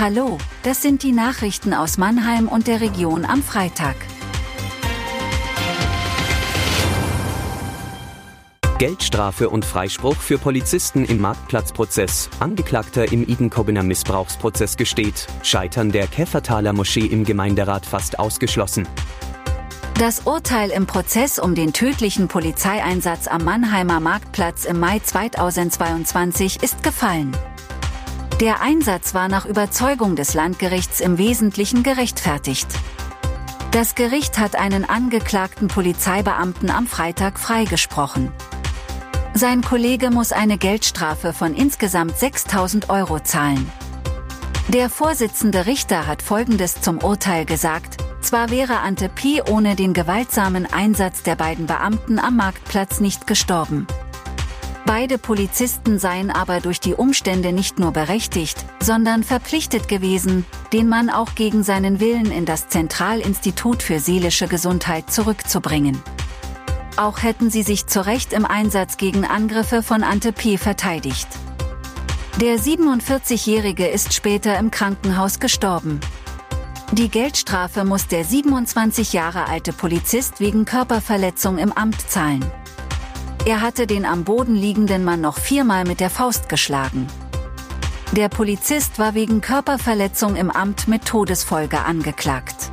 Hallo, das sind die Nachrichten aus Mannheim und der Region am Freitag. Geldstrafe und Freispruch für Polizisten im Marktplatzprozess. Angeklagter im Idenkobener Missbrauchsprozess gesteht. Scheitern der Käfertaler Moschee im Gemeinderat fast ausgeschlossen. Das Urteil im Prozess um den tödlichen Polizeieinsatz am Mannheimer Marktplatz im Mai 2022 ist gefallen. Der Einsatz war nach Überzeugung des Landgerichts im Wesentlichen gerechtfertigt. Das Gericht hat einen angeklagten Polizeibeamten am Freitag freigesprochen. Sein Kollege muss eine Geldstrafe von insgesamt 6000 Euro zahlen. Der Vorsitzende Richter hat Folgendes zum Urteil gesagt, zwar wäre Ante P. ohne den gewaltsamen Einsatz der beiden Beamten am Marktplatz nicht gestorben. Beide Polizisten seien aber durch die Umstände nicht nur berechtigt, sondern verpflichtet gewesen, den Mann auch gegen seinen Willen in das Zentralinstitut für seelische Gesundheit zurückzubringen. Auch hätten sie sich zu Recht im Einsatz gegen Angriffe von Ante P. verteidigt. Der 47-Jährige ist später im Krankenhaus gestorben. Die Geldstrafe muss der 27 Jahre alte Polizist wegen Körperverletzung im Amt zahlen. Er hatte den am Boden liegenden Mann noch viermal mit der Faust geschlagen. Der Polizist war wegen Körperverletzung im Amt mit Todesfolge angeklagt.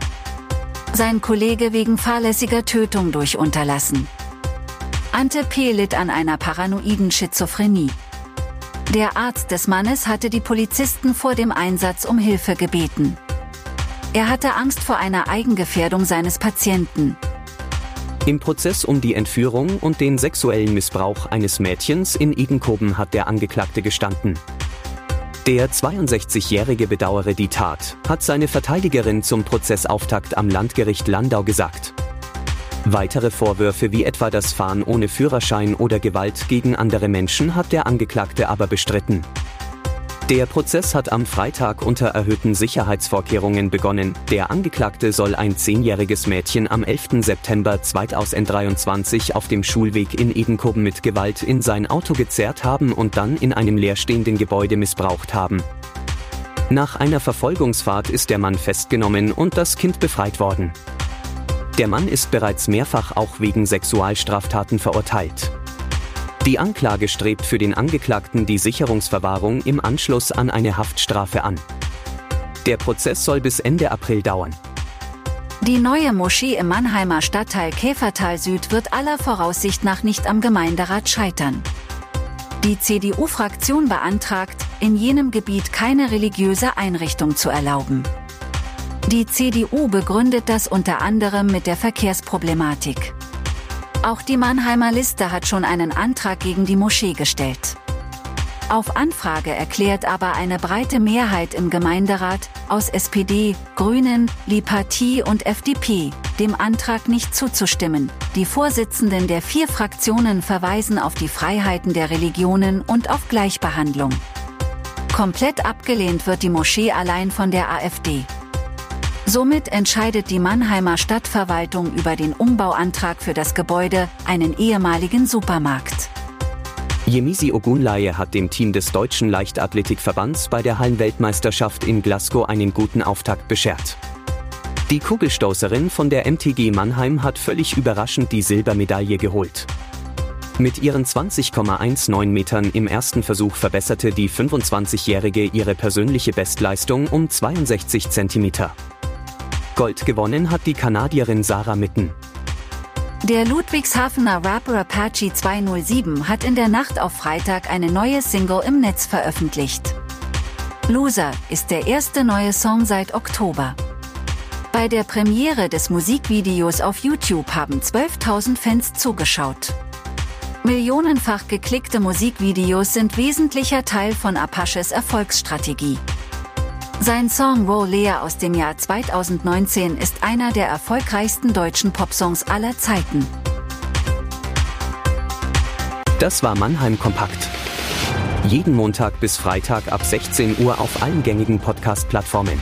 Sein Kollege wegen fahrlässiger Tötung durch Unterlassen. Ante P. litt an einer paranoiden Schizophrenie. Der Arzt des Mannes hatte die Polizisten vor dem Einsatz um Hilfe gebeten. Er hatte Angst vor einer Eigengefährdung seines Patienten. Im Prozess um die Entführung und den sexuellen Missbrauch eines Mädchens in Edenkoben hat der Angeklagte gestanden. Der 62-Jährige bedauere die Tat, hat seine Verteidigerin zum Prozessauftakt am Landgericht Landau gesagt. Weitere Vorwürfe wie etwa das Fahren ohne Führerschein oder Gewalt gegen andere Menschen hat der Angeklagte aber bestritten. Der Prozess hat am Freitag unter erhöhten Sicherheitsvorkehrungen begonnen. Der Angeklagte soll ein zehnjähriges Mädchen am 11. September 2023 auf dem Schulweg in Edenkoben mit Gewalt in sein Auto gezerrt haben und dann in einem leerstehenden Gebäude missbraucht haben. Nach einer Verfolgungsfahrt ist der Mann festgenommen und das Kind befreit worden. Der Mann ist bereits mehrfach auch wegen Sexualstraftaten verurteilt. Die Anklage strebt für den Angeklagten die Sicherungsverwahrung im Anschluss an eine Haftstrafe an. Der Prozess soll bis Ende April dauern. Die neue Moschee im Mannheimer Stadtteil Käfertal Süd wird aller Voraussicht nach nicht am Gemeinderat scheitern. Die CDU-Fraktion beantragt, in jenem Gebiet keine religiöse Einrichtung zu erlauben. Die CDU begründet das unter anderem mit der Verkehrsproblematik. Auch die Mannheimer Liste hat schon einen Antrag gegen die Moschee gestellt. Auf Anfrage erklärt aber eine breite Mehrheit im Gemeinderat aus SPD, Grünen, Li Partie und FDP dem Antrag nicht zuzustimmen. Die Vorsitzenden der vier Fraktionen verweisen auf die Freiheiten der Religionen und auf Gleichbehandlung. Komplett abgelehnt wird die Moschee allein von der AfD. Somit entscheidet die Mannheimer Stadtverwaltung über den Umbauantrag für das Gebäude, einen ehemaligen Supermarkt. Yemisi Ogunlaye hat dem Team des Deutschen Leichtathletikverbands bei der Hallenweltmeisterschaft in Glasgow einen guten Auftakt beschert. Die Kugelstoßerin von der MTG Mannheim hat völlig überraschend die Silbermedaille geholt. Mit ihren 20,19 Metern im ersten Versuch verbesserte die 25-Jährige ihre persönliche Bestleistung um 62 Zentimeter. Gold gewonnen hat die Kanadierin Sarah Mitten. Der Ludwigshafener Rapper Apache 207 hat in der Nacht auf Freitag eine neue Single im Netz veröffentlicht. Loser ist der erste neue Song seit Oktober. Bei der Premiere des Musikvideos auf YouTube haben 12.000 Fans zugeschaut. Millionenfach geklickte Musikvideos sind wesentlicher Teil von Apaches Erfolgsstrategie. Sein Song Roll Leer aus dem Jahr 2019 ist einer der erfolgreichsten deutschen Popsongs aller Zeiten. Das war Mannheim Kompakt. Jeden Montag bis Freitag ab 16 Uhr auf allen gängigen Podcast-Plattformen.